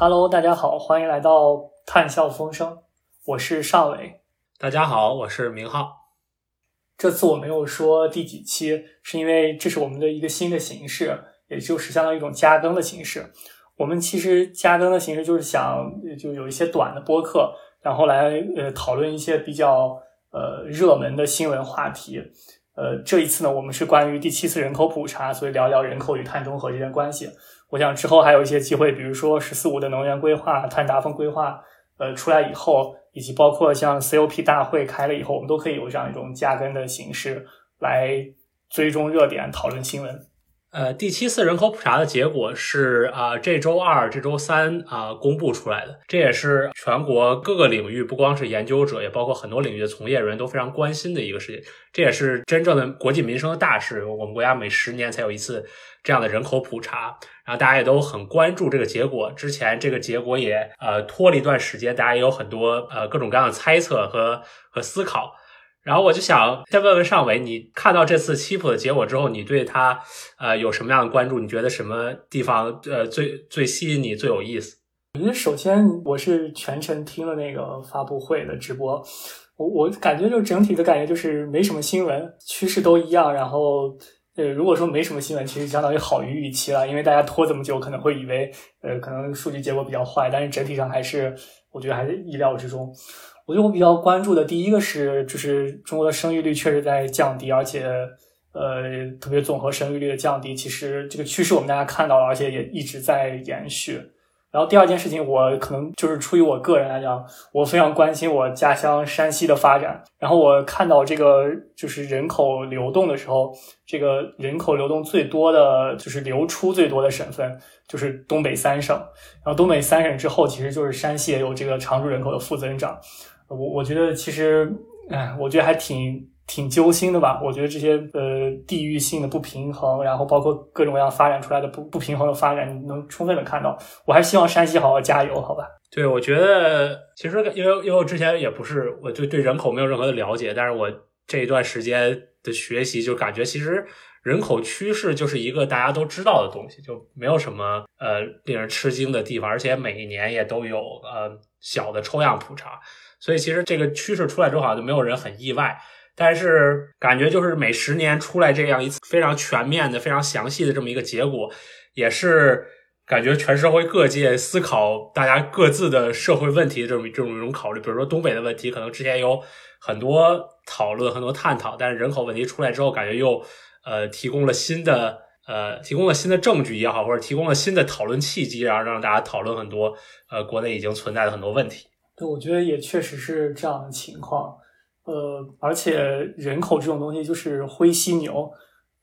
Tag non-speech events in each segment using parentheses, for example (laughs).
Hello，大家好，欢迎来到探笑风声，我是尚伟。大家好，我是明浩。这次我没有说第几期，是因为这是我们的一个新的形式，也就是相当于一种加更的形式。我们其实加更的形式就是想，就有一些短的播客，然后来呃讨论一些比较呃热门的新闻话题。呃，这一次呢，我们是关于第七次人口普查，所以聊聊人口与碳中和之间关系。我想之后还有一些机会，比如说“十四五”的能源规划、碳达峰规划，呃，出来以后，以及包括像 COP 大会开了以后，我们都可以有这样一种加根的形式来追踪热点、讨论新闻。呃，第七次人口普查的结果是啊，这周二、这周三啊公布出来的。这也是全国各个领域，不光是研究者，也包括很多领域的从业人员都非常关心的一个事情。这也是真正的国计民生的大事。我们国家每十年才有一次这样的人口普查，然后大家也都很关注这个结果。之前这个结果也呃拖了一段时间，大家也有很多呃各种各样的猜测和和思考。然后我就想先问问尚伟，你看到这次七普的结果之后，你对他呃有什么样的关注？你觉得什么地方呃最最吸引你、最有意思？我觉得首先我是全程听了那个发布会的直播，我我感觉就整体的感觉就是没什么新闻，趋势都一样。然后呃，如果说没什么新闻，其实相当于好于预期了，因为大家拖这么久，可能会以为呃可能数据结果比较坏，但是整体上还是我觉得还是意料之中。我觉得我比较关注的第一个是，就是中国的生育率确实在降低，而且，呃，特别综合生育率的降低，其实这个趋势我们大家看到了，而且也一直在延续。然后第二件事情，我可能就是出于我个人来讲，我非常关心我家乡山西的发展。然后我看到这个就是人口流动的时候，这个人口流动最多的就是流出最多的省份就是东北三省。然后东北三省之后，其实就是山西也有这个常住人口的负增长。我我觉得其实，哎，我觉得还挺挺揪心的吧。我觉得这些呃地域性的不平衡，然后包括各种各样发展出来的不不平衡的发展，你能充分的看到。我还希望山西好好加油，好吧？对，我觉得其实因为因为我之前也不是我就对人口没有任何的了解，但是我这一段时间的学习就感觉其实人口趋势就是一个大家都知道的东西，就没有什么呃令人吃惊的地方，而且每一年也都有呃小的抽样普查。所以其实这个趋势出来之后，好像就没有人很意外。但是感觉就是每十年出来这样一次非常全面的、非常详细的这么一个结果，也是感觉全社会各界思考大家各自的社会问题这么这种一种考虑。比如说东北的问题，可能之前有很多讨论、很多探讨，但是人口问题出来之后，感觉又呃提供了新的呃提供了新的证据也好，或者提供了新的讨论契机，然后让大家讨论很多呃国内已经存在的很多问题。对，我觉得也确实是这样的情况，呃，而且人口这种东西就是灰犀牛，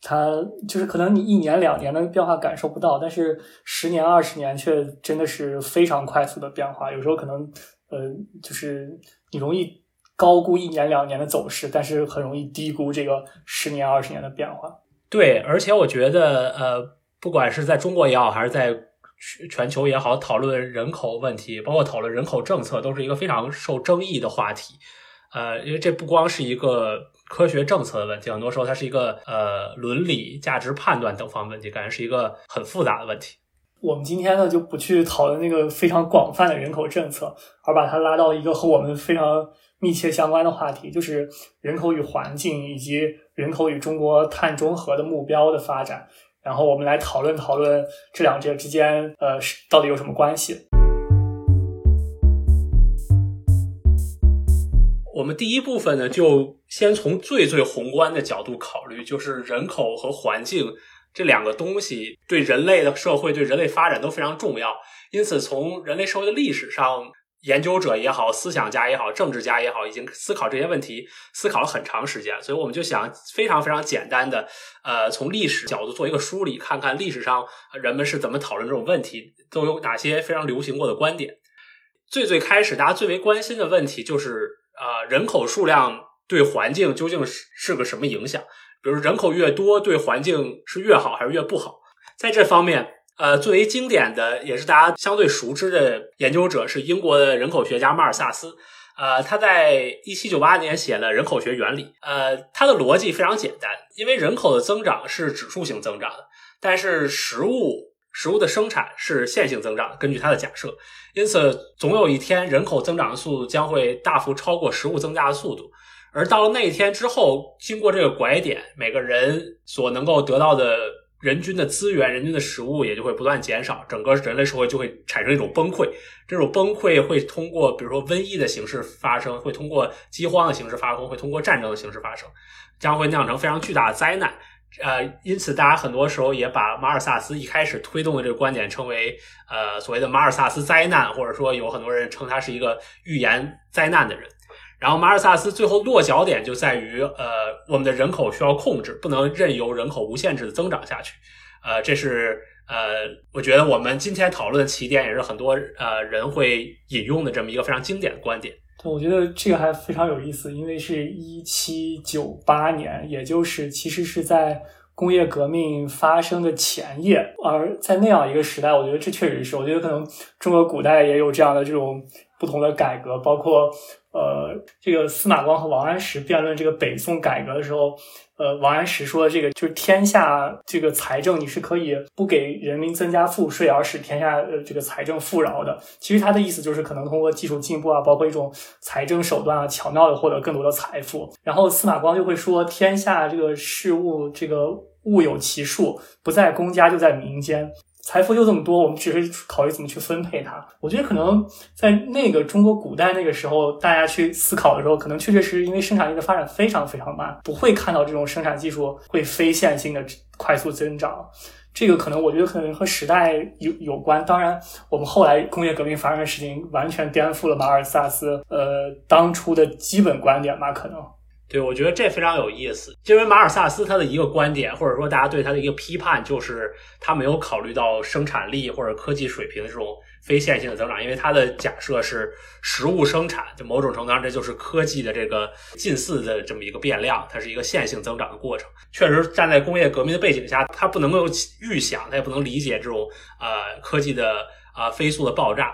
它就是可能你一年两年的变化感受不到，但是十年二十年却真的是非常快速的变化。有时候可能，呃，就是你容易高估一年两年的走势，但是很容易低估这个十年二十年的变化。对，而且我觉得，呃，不管是在中国也好，还是在。全球也好，讨论人口问题，包括讨论人口政策，都是一个非常受争议的话题。呃，因为这不光是一个科学政策的问题，很多时候它是一个呃伦理、价值判断等方面问题，感觉是一个很复杂的问题。我们今天呢，就不去讨论那个非常广泛的人口政策，而把它拉到一个和我们非常密切相关的话题，就是人口与环境以及人口与中国碳中和的目标的发展。然后我们来讨论讨论这两者之间，呃，是到底有什么关系？我们第一部分呢，就先从最最宏观的角度考虑，就是人口和环境这两个东西对人类的社会、对人类发展都非常重要。因此，从人类社会的历史上。研究者也好，思想家也好，政治家也好，已经思考这些问题，思考了很长时间。所以，我们就想非常非常简单的，呃，从历史角度做一个梳理，看看历史上人们是怎么讨论这种问题，都有哪些非常流行过的观点。最最开始，大家最为关心的问题就是，呃，人口数量对环境究竟是是个什么影响？比如，人口越多，对环境是越好还是越不好？在这方面。呃，最为经典的也是大家相对熟知的研究者是英国的人口学家马尔萨斯。呃，他在一七九八年写了《人口学原理》。呃，他的逻辑非常简单，因为人口的增长是指数型增长的，但是食物食物的生产是线性增长，根据他的假设，因此总有一天人口增长的速度将会大幅超过食物增加的速度。而到了那一天之后，经过这个拐点，每个人所能够得到的人均的资源、人均的食物也就会不断减少，整个人类社会就会产生一种崩溃。这种崩溃会通过比如说瘟疫的形式发生，会通过饥荒的形式发生，会通过战争的形式发生，将会酿成非常巨大的灾难。呃，因此大家很多时候也把马尔萨斯一开始推动的这个观点称为呃所谓的马尔萨斯灾难，或者说有很多人称他是一个预言灾难的人。然后马尔萨斯最后落脚点就在于，呃，我们的人口需要控制，不能任由人口无限制的增长下去。呃，这是呃，我觉得我们今天讨论的起点，也是很多呃人会引用的这么一个非常经典的观点。对，我觉得这个还非常有意思，因为是一七九八年，也就是其实是在工业革命发生的前夜，而在那样一个时代，我觉得这确实是，我觉得可能中国古代也有这样的这种不同的改革，包括。呃，这个司马光和王安石辩论这个北宋改革的时候，呃，王安石说这个就是天下这个财政你是可以不给人民增加赋税而使天下呃这个财政富饶的。其实他的意思就是可能通过技术进步啊，包括一种财政手段啊，巧妙的获得更多的财富。然后司马光就会说，天下这个事物这个物有其数，不在公家就在民间。财富就这么多，我们只是考虑怎么去分配它。我觉得可能在那个中国古代那个时候，大家去思考的时候，可能确确实实因为生产力的发展非常非常慢，不会看到这种生产技术会非线性的快速增长。这个可能我觉得可能和时代有有关。当然，我们后来工业革命发生的事情完全颠覆了马尔萨斯呃当初的基本观点吧？可能。对，我觉得这非常有意思，因为马尔萨斯他的一个观点，或者说大家对他的一个批判，就是他没有考虑到生产力或者科技水平的这种非线性的增长，因为他的假设是食物生产，就某种程度上这就是科技的这个近似的这么一个变量，它是一个线性增长的过程。确实，站在工业革命的背景下，他不能够预想，他也不能理解这种呃科技的啊飞速的爆炸。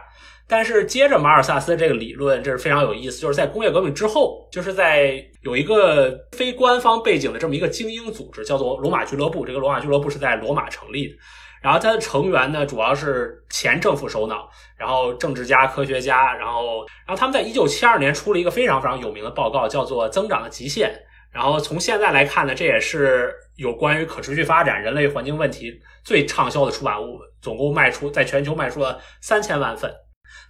但是接着马尔萨斯这个理论，这是非常有意思，就是在工业革命之后，就是在有一个非官方背景的这么一个精英组织，叫做罗马俱乐部。这个罗马俱乐部是在罗马成立的，然后它的成员呢，主要是前政府首脑，然后政治家、科学家，然后，然后他们在一九七二年出了一个非常非常有名的报告，叫做《增长的极限》。然后从现在来看呢，这也是有关于可持续发展、人类环境问题最畅销的出版物，总共卖出在全球卖出了三千万份。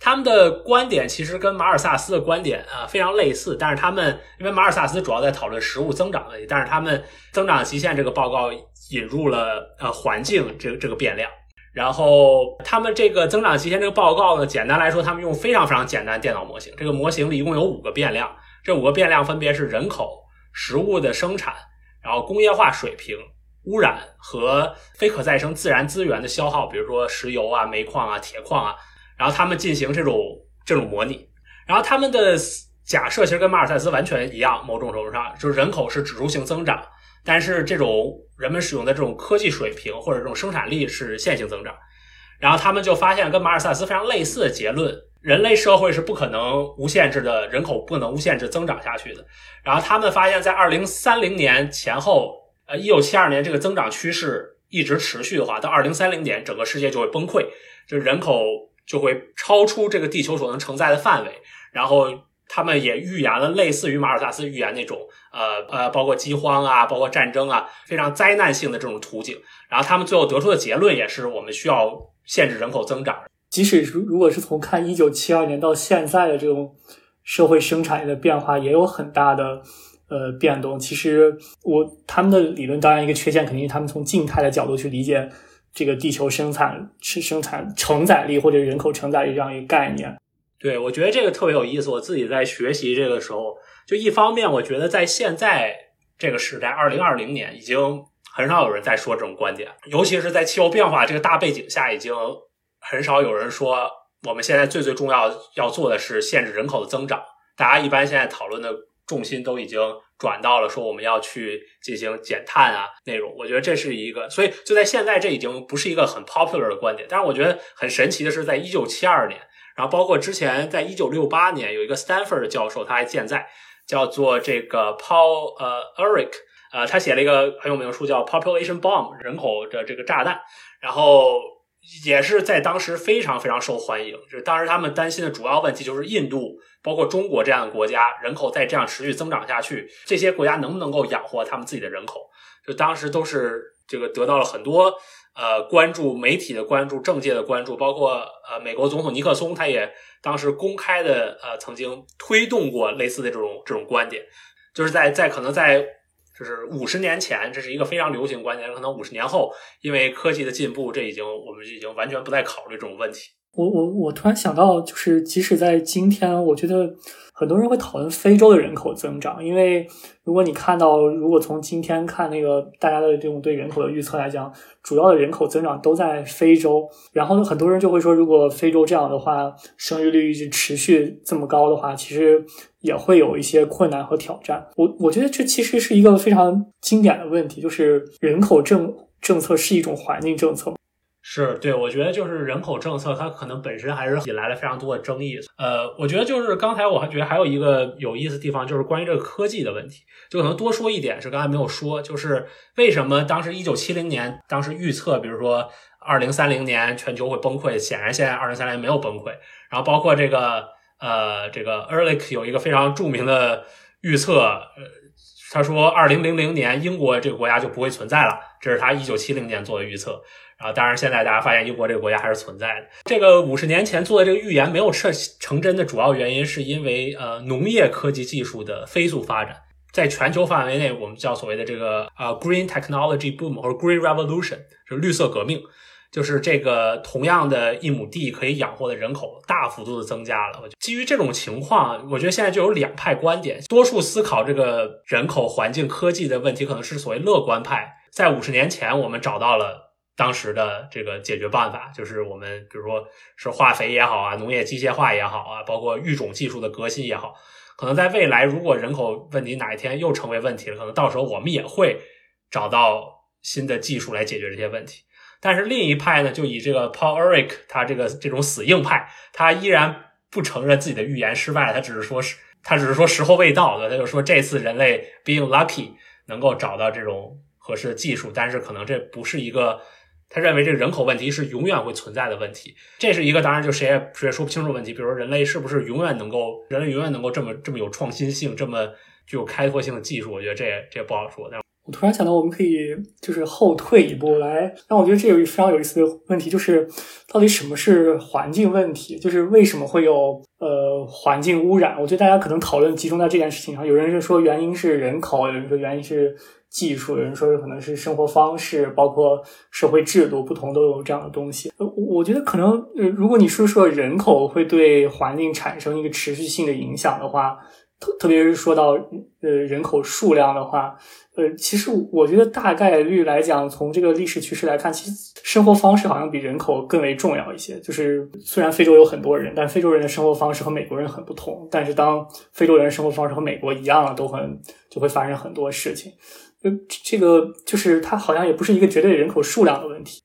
他们的观点其实跟马尔萨斯的观点啊非常类似，但是他们因为马尔萨斯主要在讨论食物增长问题，但是他们增长极限这个报告引入了呃环境这个这个变量，然后他们这个增长极限这个报告呢，简单来说，他们用非常非常简单电脑模型，这个模型里一共有五个变量，这五个变量分别是人口、食物的生产，然后工业化水平、污染和非可再生自然资源的消耗，比如说石油啊、煤矿啊、铁矿啊。然后他们进行这种这种模拟，然后他们的假设其实跟马尔萨斯完全一样，某种程度上就是人口是指数性增长，但是这种人们使用的这种科技水平或者这种生产力是线性增长。然后他们就发现跟马尔萨斯非常类似的结论：人类社会是不可能无限制的人口不能无限制增长下去的。然后他们发现，在二零三零年前后，呃，一九七二年这个增长趋势一直持续的话，到二零三零年整个世界就会崩溃，就是人口。就会超出这个地球所能承载的范围，然后他们也预言了类似于马尔萨斯预言那种，呃呃，包括饥荒啊，包括战争啊，非常灾难性的这种图景。然后他们最后得出的结论也是，我们需要限制人口增长。即使如如果是从看一九七二年到现在的这种社会生产力的变化，也有很大的呃变动。其实我他们的理论当然一个缺陷，肯定是他们从静态的角度去理解。这个地球生产是生产承载力或者人口承载力这样一个概念，对我觉得这个特别有意思。我自己在学习这个时候，就一方面我觉得在现在这个时代，二零二零年已经很少有人在说这种观点，尤其是在气候变化这个大背景下，已经很少有人说我们现在最最重要要做的是限制人口的增长。大家一般现在讨论的重心都已经。转到了说我们要去进行减碳啊内容，我觉得这是一个，所以就在现在这已经不是一个很 popular 的观点。但是我觉得很神奇的是，在一九七二年，然后包括之前在一九六八年，有一个 Stanford 的教授他还健在，叫做这个 Paul 呃 Eric 呃，他写了一个很有名的书叫 Population Bomb 人口的这个炸弹，然后也是在当时非常非常受欢迎。就是当时他们担心的主要问题就是印度，包括中国这样的国家，人口再这样持续增长下去，这些国家能不能够养活他们自己的人口？就当时都是这个得到了很多呃关注，媒体的关注，政界的关注，包括呃美国总统尼克松，他也当时公开的呃曾经推动过类似的这种这种观点，就是在在可能在。就是五十年前，这是一个非常流行观点。可能五十年后，因为科技的进步，这已经我们已经完全不再考虑这种问题。我我我突然想到，就是即使在今天，我觉得。很多人会讨论非洲的人口增长，因为如果你看到，如果从今天看那个大家的这种对人口的预测来讲，主要的人口增长都在非洲。然后呢，很多人就会说，如果非洲这样的话，生育率一直持续这么高的话，其实也会有一些困难和挑战。我我觉得这其实是一个非常经典的问题，就是人口政政策是一种环境政策。是对，我觉得就是人口政策，它可能本身还是引来了非常多的争议。呃，我觉得就是刚才我还觉得还有一个有意思的地方，就是关于这个科技的问题，就可能多说一点是刚才没有说，就是为什么当时一九七零年当时预测，比如说二零三零年全球会崩溃，显然现在二零三零年没有崩溃。然后包括这个呃，这个 Ehrlich 有一个非常著名的预测，呃，他说二零零零年英国这个国家就不会存在了，这是他一九七零年做的预测。啊，当然，现在大家发现英国这个国家还是存在的。这个五十年前做的这个预言没有成成真的主要原因，是因为呃农业科技技术的飞速发展，在全球范围内，我们叫所谓的这个呃 green technology boom 或者 green revolution，就是绿色革命，就是这个同样的一亩地可以养活的人口大幅度的增加了。基于这种情况，我觉得现在就有两派观点，多数思考这个人口、环境、科技的问题，可能是所谓乐观派，在五十年前我们找到了。当时的这个解决办法就是我们，比如说是化肥也好啊，农业机械化也好啊，包括育种技术的革新也好，可能在未来如果人口问题哪一天又成为问题了，可能到时候我们也会找到新的技术来解决这些问题。但是另一派呢，就以这个 Paul Ehrlich 他这个这种死硬派，他依然不承认自己的预言失败，他只是说是他只是说时候未到，对他就说这次人类 being lucky 能够找到这种合适的技术，但是可能这不是一个。他认为这个人口问题是永远会存在的问题，这是一个当然就谁也谁也说不清楚问题。比如说人类是不是永远能够，人类永远能够这么这么有创新性，这么具有开拓性的技术？我觉得这也这也不好说。但我突然想到，我们可以就是后退一步来，但我觉得这有一非常有意思的问题，就是到底什么是环境问题？就是为什么会有呃环境污染？我觉得大家可能讨论集中在这件事情上。有人是说原因是人口，有人说原因是。技术，有人说可能是生活方式，包括社会制度不同都有这样的东西。呃，我觉得可能，呃，如果你说说人口会对环境产生一个持续性的影响的话，特特别是说到呃人口数量的话，呃，其实我觉得大概率来讲，从这个历史趋势来看，其实生活方式好像比人口更为重要一些。就是虽然非洲有很多人，但非洲人的生活方式和美国人很不同。但是当非洲人生活方式和美国一样了，都很就会发生很多事情。呃，这个就是它好像也不是一个绝对人口数量的问题。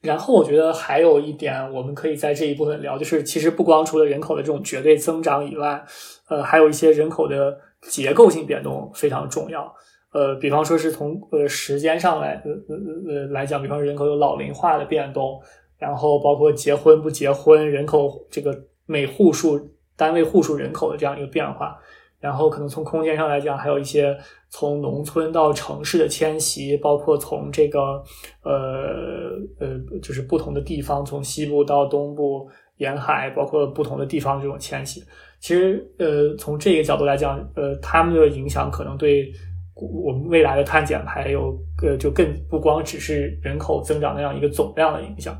然后我觉得还有一点，我们可以在这一部分聊，就是其实不光除了人口的这种绝对增长以外，呃，还有一些人口的结构性变动非常重要。呃，比方说是从呃时间上来呃呃呃来讲，比方说人口有老龄化的变动，然后包括结婚不结婚，人口这个每户数。单位户数人口的这样一个变化，然后可能从空间上来讲，还有一些从农村到城市的迁徙，包括从这个呃呃，就是不同的地方，从西部到东部沿海，包括不同的地方这种迁徙。其实呃，从这个角度来讲，呃，他们的影响可能对我们未来的碳减排有呃，就更不光只是人口增长那样一个总量的影响。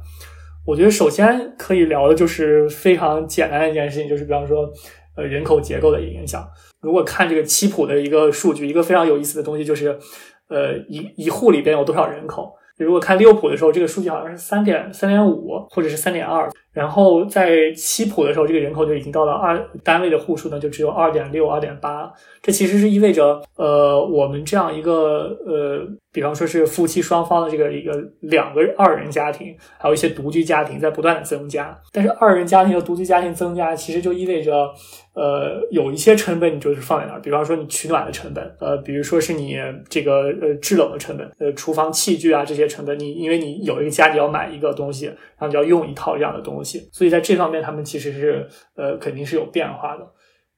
我觉得首先可以聊的就是非常简单的一件事情，就是比方说，呃，人口结构的影响。如果看这个七普的一个数据，一个非常有意思的东西就是，呃，一一户里边有多少人口。如果看六普的时候，这个数据好像是三点三点五或者是三点二。然后在七普的时候，这个人口就已经到了二单位的户数呢，就只有二点六、二点八。这其实是意味着，呃，我们这样一个呃，比方说是夫妻双方的这个一个两个二人家庭，还有一些独居家庭在不断的增加。但是二人家庭和独居家庭增加，其实就意味着，呃，有一些成本你就是放在那儿，比方说你取暖的成本，呃，比如说是你这个呃制冷的成本，呃，厨房器具啊这些成本，你因为你有一个家里要买一个东西，然后你要用一套这样的东西，所以在这方面他们其实是呃肯定是有变化的。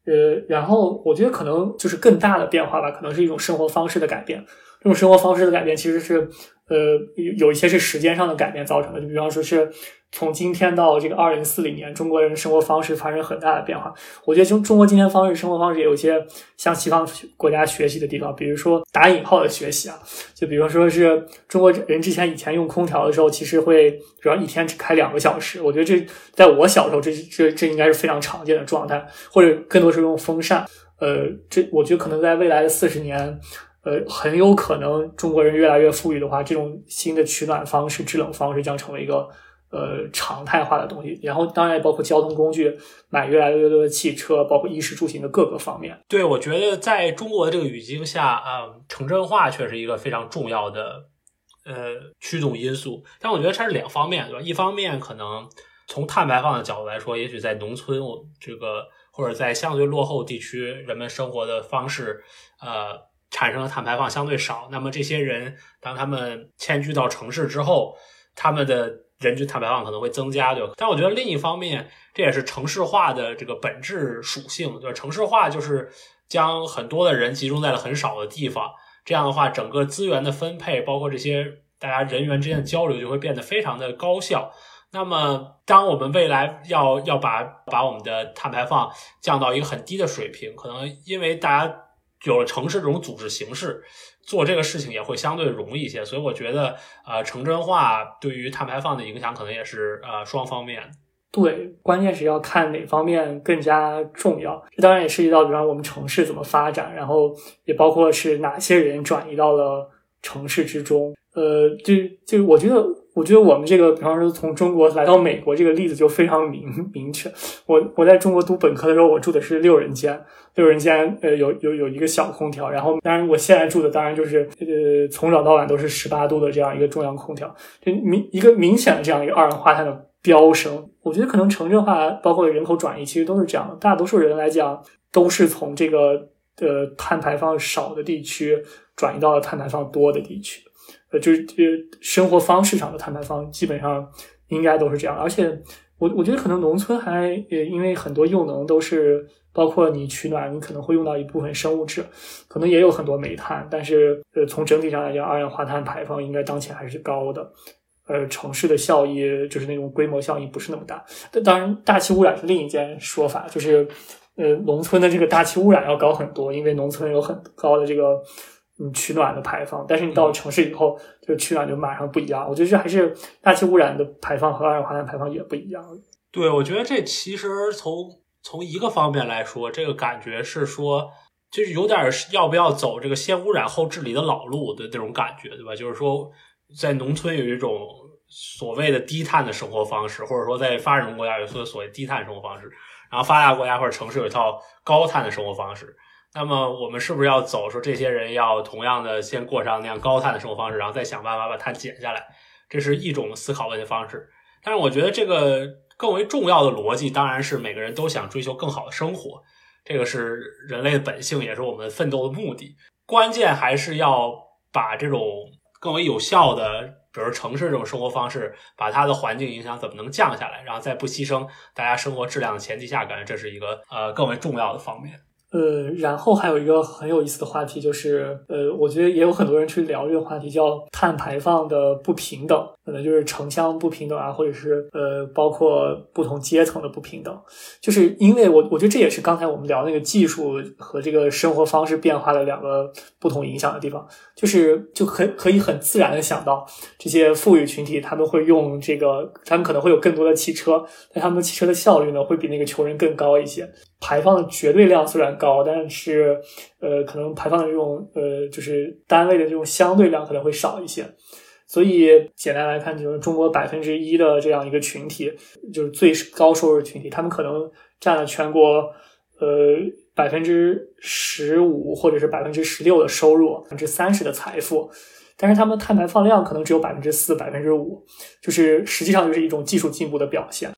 呃，然后我觉得可能就是更大的变化吧，可能是一种生活方式的改变。这种生活方式的改变其实是，呃，有有一些是时间上的改变造成的。就比方说是。从今天到这个二零四零年，中国人的生活方式发生很大的变化。我觉得中中国今天方式生活方式也有一些向西方国家学习的地方，比如说打引号的学习啊，就比如说是中国人之前以前用空调的时候，其实会主要一天只开两个小时。我觉得这在我小时候，这这这应该是非常常见的状态，或者更多是用风扇。呃，这我觉得可能在未来的四十年，呃，很有可能中国人越来越富裕的话，这种新的取暖方式、制冷方式将成为一个。呃，常态化的东西，然后当然也包括交通工具，买越来越多的汽车，包括衣食住行的各个方面。对，我觉得在中国的这个语境下，啊，城镇化却是一个非常重要的呃驱动因素。但我觉得它是两方面，对吧？一方面可能从碳排放的角度来说，也许在农村，我这个或者在相对落后地区，人们生活的方式，呃，产生的碳排放相对少。那么这些人当他们迁居到城市之后，他们的人均碳排放可能会增加，对？但我觉得另一方面，这也是城市化的这个本质属性，就是城市化就是将很多的人集中在了很少的地方，这样的话，整个资源的分配，包括这些大家人员之间的交流，就会变得非常的高效。那么，当我们未来要要把把我们的碳排放降到一个很低的水平，可能因为大家有了城市这种组织形式。做这个事情也会相对容易一些，所以我觉得，呃，城镇化对于碳排放的影响可能也是呃双方面。对，关键是要看哪方面更加重要。这当然也涉及到，比方我们城市怎么发展，然后也包括是哪些人转移到了城市之中。呃，就就我觉得，我觉得我们这个，比方说从中国来到美国这个例子就非常明 (laughs) 明确。我我在中国读本科的时候，我住的是六人间，六人间呃有有有一个小空调，然后当然我现在住的当然就是呃从早到晚都是十八度的这样一个中央空调，就明一个明显的这样一个二氧化碳的飙升。我觉得可能城镇化包括人口转移其实都是这样的，大多数人来讲都是从这个呃碳排放少的地区转移到了碳排放多的地区。就是呃，生活方式上的碳排放基本上应该都是这样，而且我我觉得可能农村还呃，因为很多用能都是包括你取暖，你可能会用到一部分生物质，可能也有很多煤炭，但是呃，从整体上来讲，二氧化碳排放应该当前还是高的。呃，城市的效益就是那种规模效益不是那么大。当然，大气污染是另一件说法，就是呃，农村的这个大气污染要高很多，因为农村有很高的这个。嗯，取暖的排放，但是你到了城市以后，这个取暖就马上不一样。我觉得这还是大气污染的排放和二氧化碳排放也不一样。对，我觉得这其实从从一个方面来说，这个感觉是说，就是有点要不要走这个先污染后治理的老路的那种感觉，对吧？就是说，在农村有一种所谓的低碳的生活方式，或者说在发展中国家有所所谓低碳生活方式，然后发达国家或者城市有一套高碳的生活方式。那么我们是不是要走说这些人要同样的先过上那样高碳的生活方式，然后再想办法把碳减下来？这是一种思考问题方式。但是我觉得这个更为重要的逻辑当然是每个人都想追求更好的生活，这个是人类的本性，也是我们奋斗的目的。关键还是要把这种更为有效的，比如城市这种生活方式，把它的环境影响怎么能降下来，然后在不牺牲大家生活质量的前提下，感觉这是一个呃更为重要的方面。呃，然后还有一个很有意思的话题，就是呃，我觉得也有很多人去聊这个话题，叫碳排放的不平等，可能就是城乡不平等啊，或者是呃，包括不同阶层的不平等。就是因为我我觉得这也是刚才我们聊那个技术和这个生活方式变化的两个不同影响的地方，就是就可可以很自然的想到这些富裕群体，他们会用这个，他们可能会有更多的汽车，但他们的汽车的效率呢，会比那个穷人更高一些。排放的绝对量虽然高，但是呃，可能排放的这种呃，就是单位的这种相对量可能会少一些。所以简单来看，就是中国百分之一的这样一个群体，就是最高收入群体，他们可能占了全国呃百分之十五或者是百分之十六的收入，百分之三十的财富。但是他们碳排放量可能只有百分之四、百分之五，就是实际上就是一种技术进步的表现。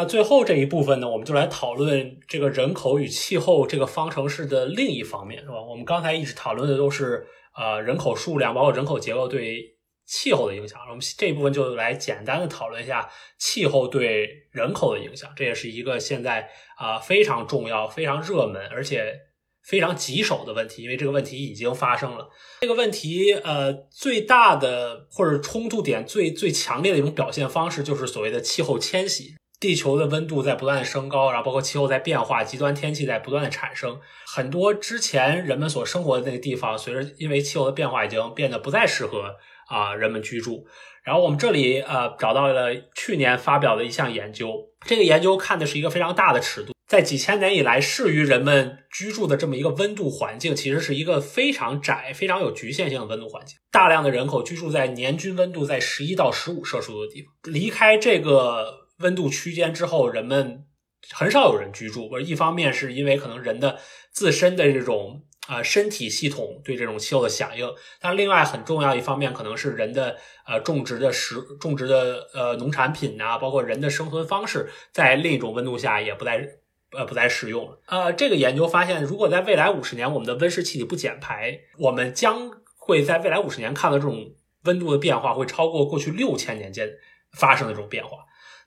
那最后这一部分呢，我们就来讨论这个人口与气候这个方程式的另一方面，是吧？我们刚才一直讨论的都是呃人口数量，包括人口结构对气候的影响。我们这一部分就来简单的讨论一下气候对人口的影响，这也是一个现在啊非常重要、非常热门，而且非常棘手的问题，因为这个问题已经发生了。这个问题呃最大的或者冲突点最最强烈的一种表现方式，就是所谓的气候迁徙。地球的温度在不断的升高，然后包括气候在变化，极端天气在不断的产生。很多之前人们所生活的那个地方，随着因为气候的变化，已经变得不再适合啊人们居住。然后我们这里呃找到了去年发表的一项研究，这个研究看的是一个非常大的尺度，在几千年以来适于人们居住的这么一个温度环境，其实是一个非常窄、非常有局限性的温度环境。大量的人口居住在年均温度在十一到十五摄氏度的地方，离开这个。温度区间之后，人们很少有人居住。或者一方面是因为可能人的自身的这种啊身体系统对这种气候的响应，但另外很重要一方面可能是人的呃种植的食种植的呃农产品呐，包括人的生存方式，在另一种温度下也不再呃不再适用了。呃，这个研究发现，如果在未来五十年我们的温室气体不减排，我们将会在未来五十年看到这种温度的变化会超过过去六千年间发生的这种变化。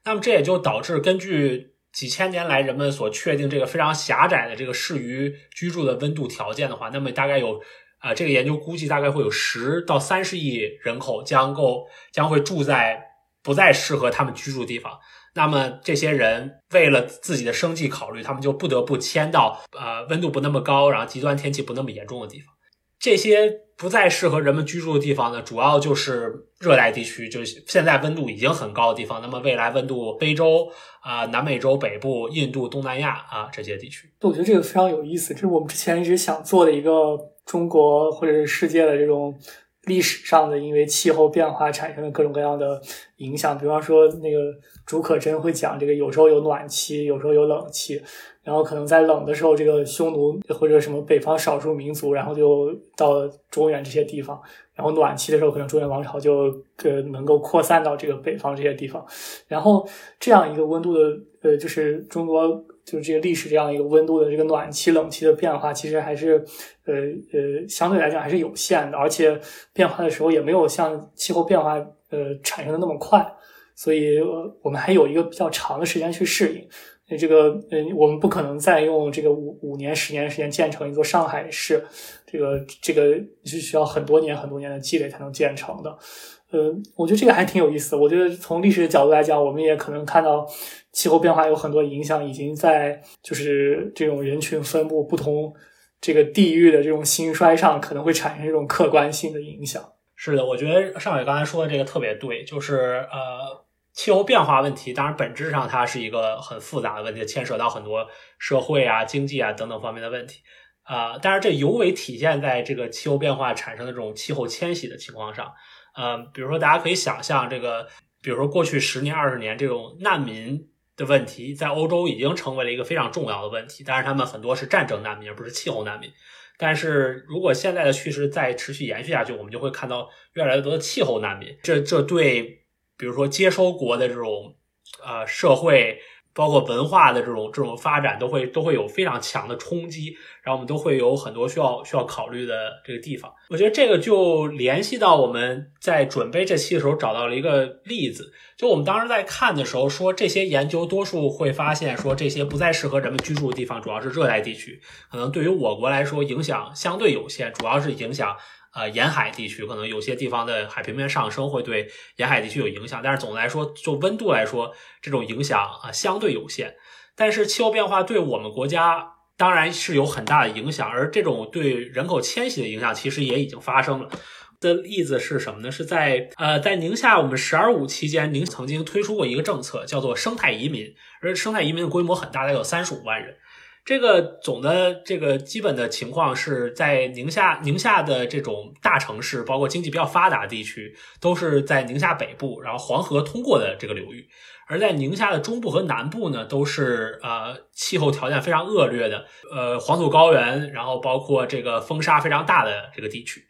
那么这也就导致，根据几千年来人们所确定这个非常狭窄的这个适于居住的温度条件的话，那么大概有，啊，这个研究估计大概会有十到三十亿人口将够将会住在不再适合他们居住的地方。那么这些人为了自己的生计考虑，他们就不得不迁到呃温度不那么高，然后极端天气不那么严重的地方。这些不再适合人们居住的地方呢，主要就是热带地区，就是现在温度已经很高的地方。那么未来温度，非洲啊、南美洲北部、印度、东南亚啊这些地区，我觉得这个非常有意思，这是我们之前一直想做的一个中国或者是世界的这种历史上的因为气候变化产生的各种各样的影响。比方说，那个竺可桢会讲这个，有时候有暖气，有时候有冷气。然后可能在冷的时候，这个匈奴或者什么北方少数民族，然后就到中原这些地方。然后暖气的时候，可能中原王朝就呃能够扩散到这个北方这些地方。然后这样一个温度的呃，就是中国就是这个历史这样一个温度的这个暖气冷气的变化，其实还是呃呃相对来讲还是有限的，而且变化的时候也没有像气候变化呃产生的那么快，所以我们还有一个比较长的时间去适应。那这个，嗯，我们不可能再用这个五五年、十年时间建成一座上海市，这个这个是需要很多年、很多年的积累才能建成的。呃，我觉得这个还挺有意思。我觉得从历史的角度来讲，我们也可能看到气候变化有很多影响，已经在就是这种人群分布不同、这个地域的这种兴衰上，可能会产生一种客观性的影响。是的，我觉得尚伟刚才说的这个特别对，就是呃。气候变化问题，当然本质上它是一个很复杂的问题，牵涉到很多社会啊、经济啊等等方面的问题啊。但是这尤为体现在这个气候变化产生的这种气候迁徙的情况上。嗯，比如说大家可以想象，这个比如说过去十年、二十年这种难民的问题，在欧洲已经成为了一个非常重要的问题。但是他们很多是战争难民，而不是气候难民。但是如果现在的趋势再持续延续下去，我们就会看到越来越多的气候难民。这这对。比如说，接收国的这种，呃，社会包括文化的这种这种发展，都会都会有非常强的冲击，然后我们都会有很多需要需要考虑的这个地方。我觉得这个就联系到我们在准备这期的时候找到了一个例子，就我们当时在看的时候说，这些研究多数会发现说，这些不再适合人们居住的地方，主要是热带地区，可能对于我国来说影响相对有限，主要是影响。呃，沿海地区可能有些地方的海平面上升会对沿海地区有影响，但是总的来说，就温度来说，这种影响啊相对有限。但是气候变化对我们国家当然是有很大的影响，而这种对人口迁徙的影响其实也已经发生了。的例子是什么呢？是在呃，在宁夏我们“十二五”期间，您曾经推出过一个政策，叫做生态移民，而生态移民的规模很大，概有三十五万人。这个总的这个基本的情况是在宁夏，宁夏的这种大城市，包括经济比较发达地区，都是在宁夏北部，然后黄河通过的这个流域；而在宁夏的中部和南部呢，都是呃气候条件非常恶劣的，呃黄土高原，然后包括这个风沙非常大的这个地区。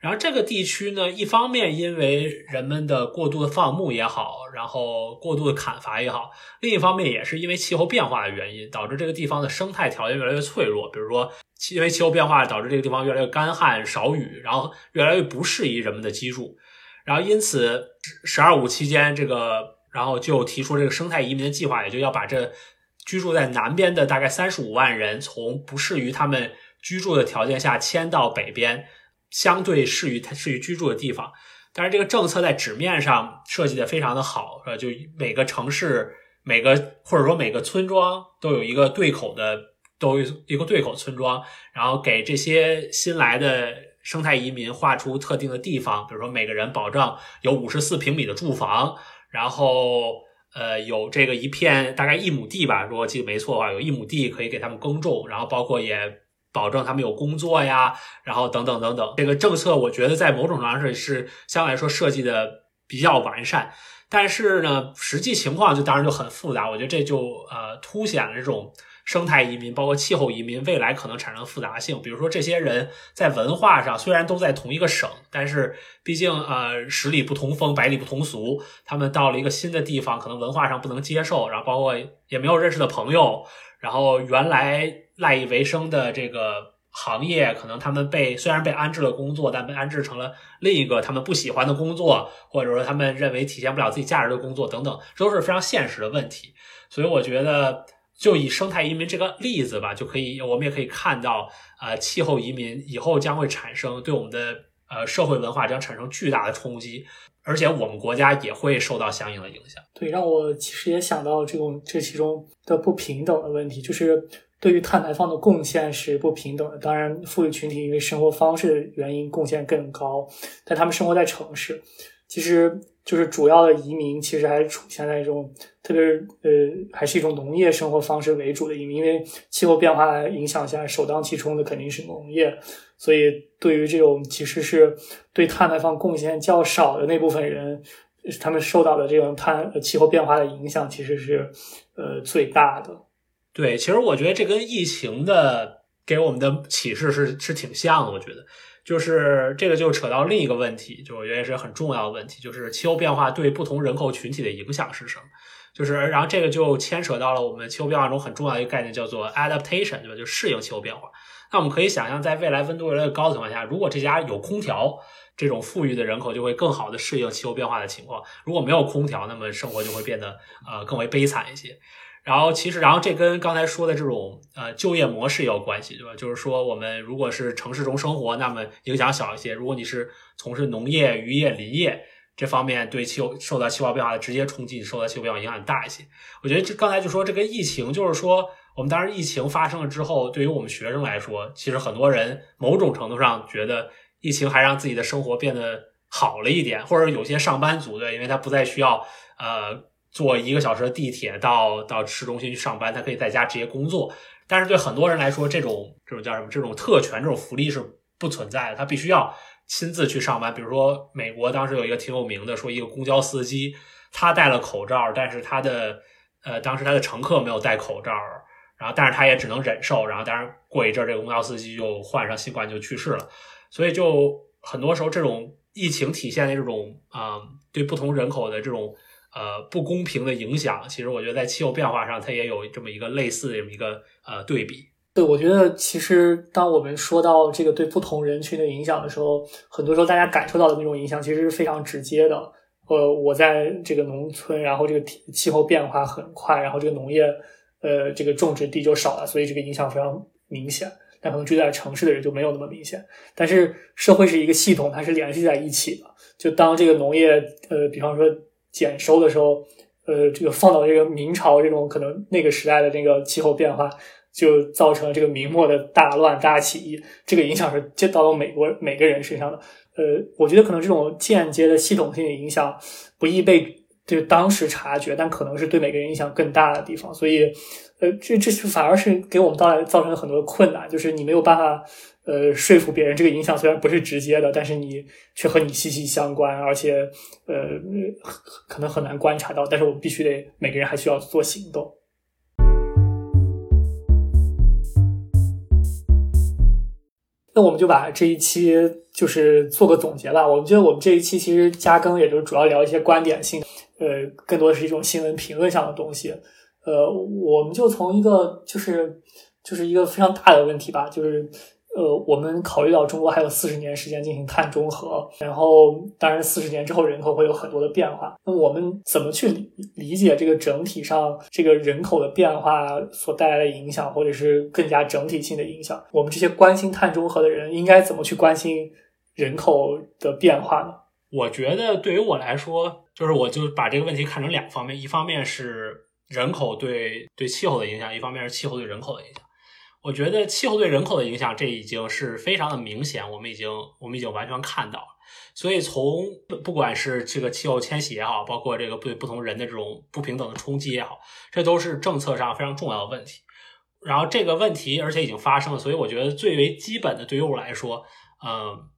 然后这个地区呢，一方面因为人们的过度的放牧也好，然后过度的砍伐也好，另一方面也是因为气候变化的原因，导致这个地方的生态条件越来越脆弱。比如说，因为气候变化导致这个地方越来越干旱少雨，然后越来越不适宜人们的居住。然后因此，十二五期间，这个然后就提出这个生态移民的计划，也就要把这居住在南边的大概三十五万人，从不适于他们居住的条件下迁到北边。相对适于它适于居住的地方，但是这个政策在纸面上设计的非常的好，呃，就每个城市、每个或者说每个村庄都有一个对口的，都有一个对口村庄，然后给这些新来的生态移民划出特定的地方，比如说每个人保证有五十四平米的住房，然后呃有这个一片大概一亩地吧，如果记得没错的话，有一亩地可以给他们耕种，然后包括也。保证他们有工作呀，然后等等等等。这个政策我觉得在某种程度上是相对来说设计的比较完善，但是呢，实际情况就当然就很复杂。我觉得这就呃凸显了这种生态移民，包括气候移民未来可能产生复杂性。比如说，这些人在文化上虽然都在同一个省，但是毕竟呃十里不同风，百里不同俗。他们到了一个新的地方，可能文化上不能接受，然后包括也没有认识的朋友，然后原来。赖以为生的这个行业，可能他们被虽然被安置了工作，但被安置成了另一个他们不喜欢的工作，或者说他们认为体现不了自己价值的工作等等，都是非常现实的问题。所以我觉得，就以生态移民这个例子吧，就可以我们也可以看到，呃，气候移民以后将会产生对我们的呃社会文化将产生巨大的冲击，而且我们国家也会受到相应的影响。对，让我其实也想到这种这其中的不平等的问题，就是。对于碳排放的贡献是不平等的。当然，富裕群体因为生活方式的原因贡献更高，但他们生活在城市，其实就是主要的移民其实还是处现在一种，特别是呃，还是一种农业生活方式为主的移民。因为气候变化的影响下，首当其冲的肯定是农业，所以对于这种其实是对碳排放贡献较少的那部分人，他们受到的这种碳气候变化的影响其实是呃最大的。对，其实我觉得这跟疫情的给我们的启示是是挺像的。我觉得，就是这个就扯到另一个问题，就我觉得是很重要的问题，就是气候变化对不同人口群体的影响是什么？就是，然后这个就牵扯到了我们气候变化中很重要的一个概念，叫做 adaptation，对吧？就适应气候变化。那我们可以想象，在未来温度越来越高的情况下，如果这家有空调，这种富裕的人口就会更好的适应气候变化的情况；如果没有空调，那么生活就会变得呃更为悲惨一些。然后其实，然后这跟刚才说的这种呃就业模式也有关系，对吧？就是说，我们如果是城市中生活，那么影响小一些；如果你是从事农业、渔业、林业这方面，对气候受到气候变化的直接冲击，受到气候变化影响大一些。我觉得这刚才就说这个疫情，就是说，我们当然疫情发生了之后，对于我们学生来说，其实很多人某种程度上觉得疫情还让自己的生活变得好了一点，或者有些上班族对，因为他不再需要呃。坐一个小时的地铁到到市中心去上班，他可以在家直接工作。但是对很多人来说，这种这种叫什么？这种特权、这种福利是不存在的。他必须要亲自去上班。比如说，美国当时有一个挺有名的，说一个公交司机，他戴了口罩，但是他的呃，当时他的乘客没有戴口罩，然后但是他也只能忍受。然后当然过一阵，这个公交司机就患上新冠就去世了。所以就很多时候，这种疫情体现的这种啊，对不同人口的这种。呃，不公平的影响，其实我觉得在气候变化上，它也有这么一个类似的这么一个呃对比。对，我觉得其实当我们说到这个对不同人群的影响的时候，很多时候大家感受到的那种影响其实是非常直接的。呃，我在这个农村，然后这个气候变化很快，然后这个农业呃这个种植地就少了，所以这个影响非常明显。但可能住在城市的人就没有那么明显。但是社会是一个系统，它是联系在一起的。就当这个农业呃，比方说。减收的时候，呃，这个放到这个明朝这种可能那个时代的那个气候变化，就造成了这个明末的大乱大起义，这个影响是接到了美国每个人身上的。呃，我觉得可能这种间接的系统性的影响不易被就当时察觉，但可能是对每个人影响更大的地方。所以，呃，这这是反而是给我们带来造成了很多的困难，就是你没有办法呃说服别人，这个影响虽然不是直接的，但是你却和你息息相关，而且呃可能很难观察到，但是我们必须得每个人还需要做行动。那我们就把这一期就是做个总结吧。我们觉得我们这一期其实加更，也就主要聊一些观点性，呃，更多的是一种新闻评论上的东西。呃，我们就从一个就是就是一个非常大的问题吧，就是呃，我们考虑到中国还有四十年时间进行碳中和，然后当然四十年之后人口会有很多的变化，那我们怎么去理解这个整体上这个人口的变化所带来的影响，或者是更加整体性的影响？我们这些关心碳中和的人应该怎么去关心人口的变化呢？我觉得对于我来说，就是我就把这个问题看成两方面，一方面是。人口对对气候的影响，一方面是气候对人口的影响。我觉得气候对人口的影响，这已经是非常的明显，我们已经我们已经完全看到了。所以从不管是这个气候迁徙也好，包括这个对不同人的这种不平等的冲击也好，这都是政策上非常重要的问题。然后这个问题而且已经发生了，所以我觉得最为基本的对于我来说，嗯，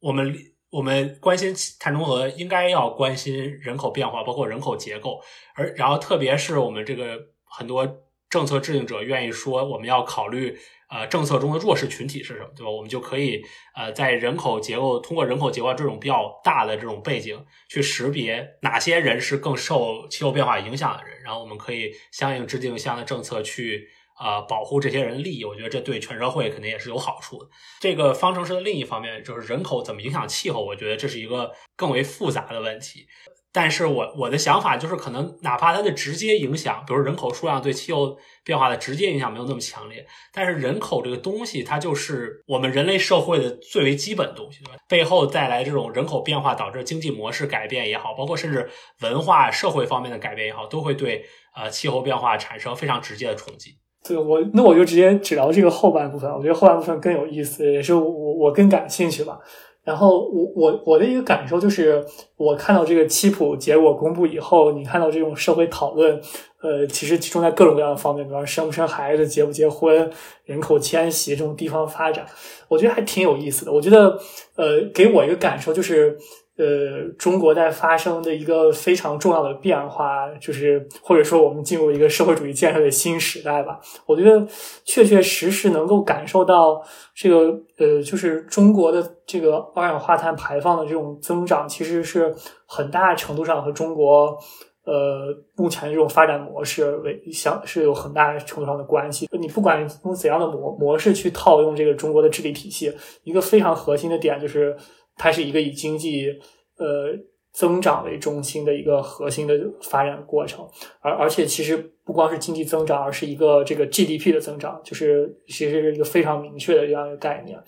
我们。我们关心碳中和，应该要关心人口变化，包括人口结构，而然后特别是我们这个很多政策制定者愿意说，我们要考虑呃政策中的弱势群体是什么，对吧？我们就可以呃在人口结构通过人口结构这种比较大的这种背景去识别哪些人是更受气候变化影响的人，然后我们可以相应制定相应的政策去。呃，保护这些人利益，我觉得这对全社会肯定也是有好处的。这个方程式的另一方面就是人口怎么影响气候，我觉得这是一个更为复杂的问题。但是我我的想法就是，可能哪怕它的直接影响，比如人口数量对气候变化的直接影响没有那么强烈，但是人口这个东西，它就是我们人类社会的最为基本东西，对吧？背后带来这种人口变化导致经济模式改变也好，包括甚至文化社会方面的改变也好，都会对呃气候变化产生非常直接的冲击。对我，那我就直接只聊这个后半部分。我觉得后半部分更有意思，也是我我更感兴趣吧。然后我我我的一个感受就是，我看到这个七普结果公布以后，你看到这种社会讨论，呃，其实集中在各种各样的方面，比方生不生孩子、结不结婚、人口迁徙这种地方发展，我觉得还挺有意思的。我觉得，呃，给我一个感受就是。呃，中国在发生的一个非常重要的变化，就是或者说我们进入一个社会主义建设的新时代吧。我觉得确确实实能够感受到这个呃，就是中国的这个二氧化碳排放的这种增长，其实是很大程度上和中国呃目前这种发展模式为相是有很大程度上的关系。你不管用怎样的模模式去套用这个中国的治理体系，一个非常核心的点就是。它是一个以经济呃增长为中心的一个核心的发展过程，而而且其实不光是经济增长，而是一个这个 GDP 的增长，就是其实是一个非常明确的这样一个概念。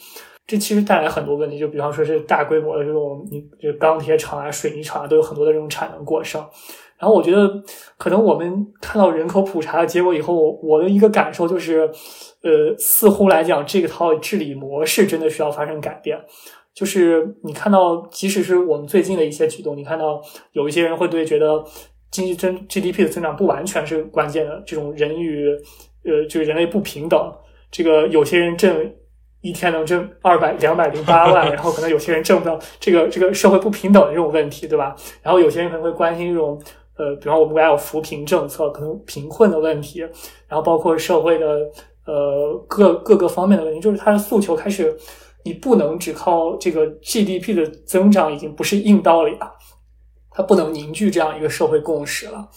这其实带来很多问题，就比方说是大规模的这种，你这钢铁厂啊、水泥厂啊，都有很多的这种产能过剩。然后我觉得，可能我们看到人口普查的结果以后，我的一个感受就是，呃，似乎来讲，这个套治理模式真的需要发生改变。就是你看到，即使是我们最近的一些举动，你看到有一些人会对觉得经济增 GDP 的增长不完全是关键的，这种人与呃就是人类不平等，这个有些人挣一天能挣二百两百零八万，(laughs) 然后可能有些人挣不到，这个这个社会不平等的这种问题，对吧？然后有些人可能会关心这种呃，比方我们国家有扶贫政策，可能贫困的问题，然后包括社会的呃各各个方面的问题，就是他的诉求开始。你不能只靠这个 GDP 的增长，已经不是硬道理了，它不能凝聚这样一个社会共识了。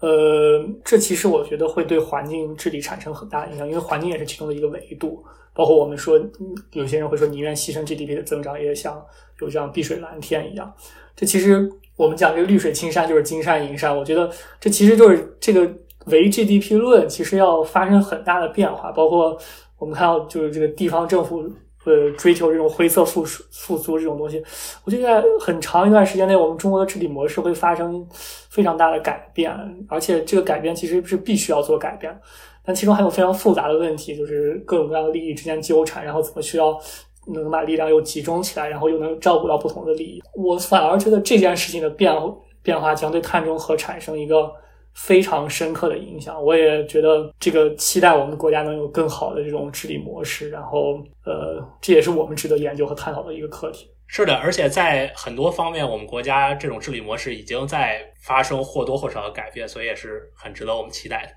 呃，这其实我觉得会对环境治理产生很大影响，因为环境也是其中的一个维度。包括我们说，有些人会说宁愿牺牲 GDP 的增长，也想有这样碧水蓝天一样。这其实我们讲这个绿水青山就是金山银山，我觉得这其实就是这个唯 GDP 论，其实要发生很大的变化。包括我们看到，就是这个地方政府。呃，追求这种灰色复复苏这种东西，我觉得在很长一段时间内，我们中国的治理模式会发生非常大的改变，而且这个改变其实是必须要做改变。但其中还有非常复杂的问题，就是各种各样的利益之间纠缠，然后怎么需要能把力量又集中起来，然后又能照顾到不同的利益。我反而觉得这件事情的变变化将对碳中和产生一个非常深刻的影响。我也觉得这个期待我们国家能有更好的这种治理模式，然后呃，这也是我们值得研究和探讨的一个课题。是的，而且在很多方面，我们国家这种治理模式已经在发生或多或少的改变，所以也是很值得我们期待的。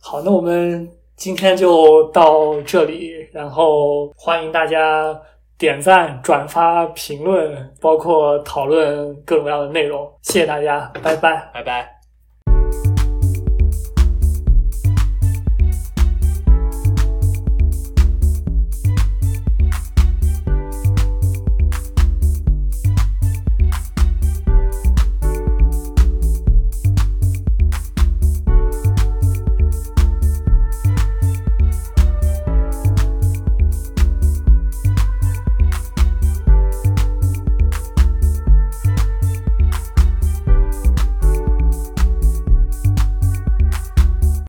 好，那我们今天就到这里，然后欢迎大家点赞、转发、评论，包括讨论各种各样的内容。谢谢大家，拜拜，拜拜。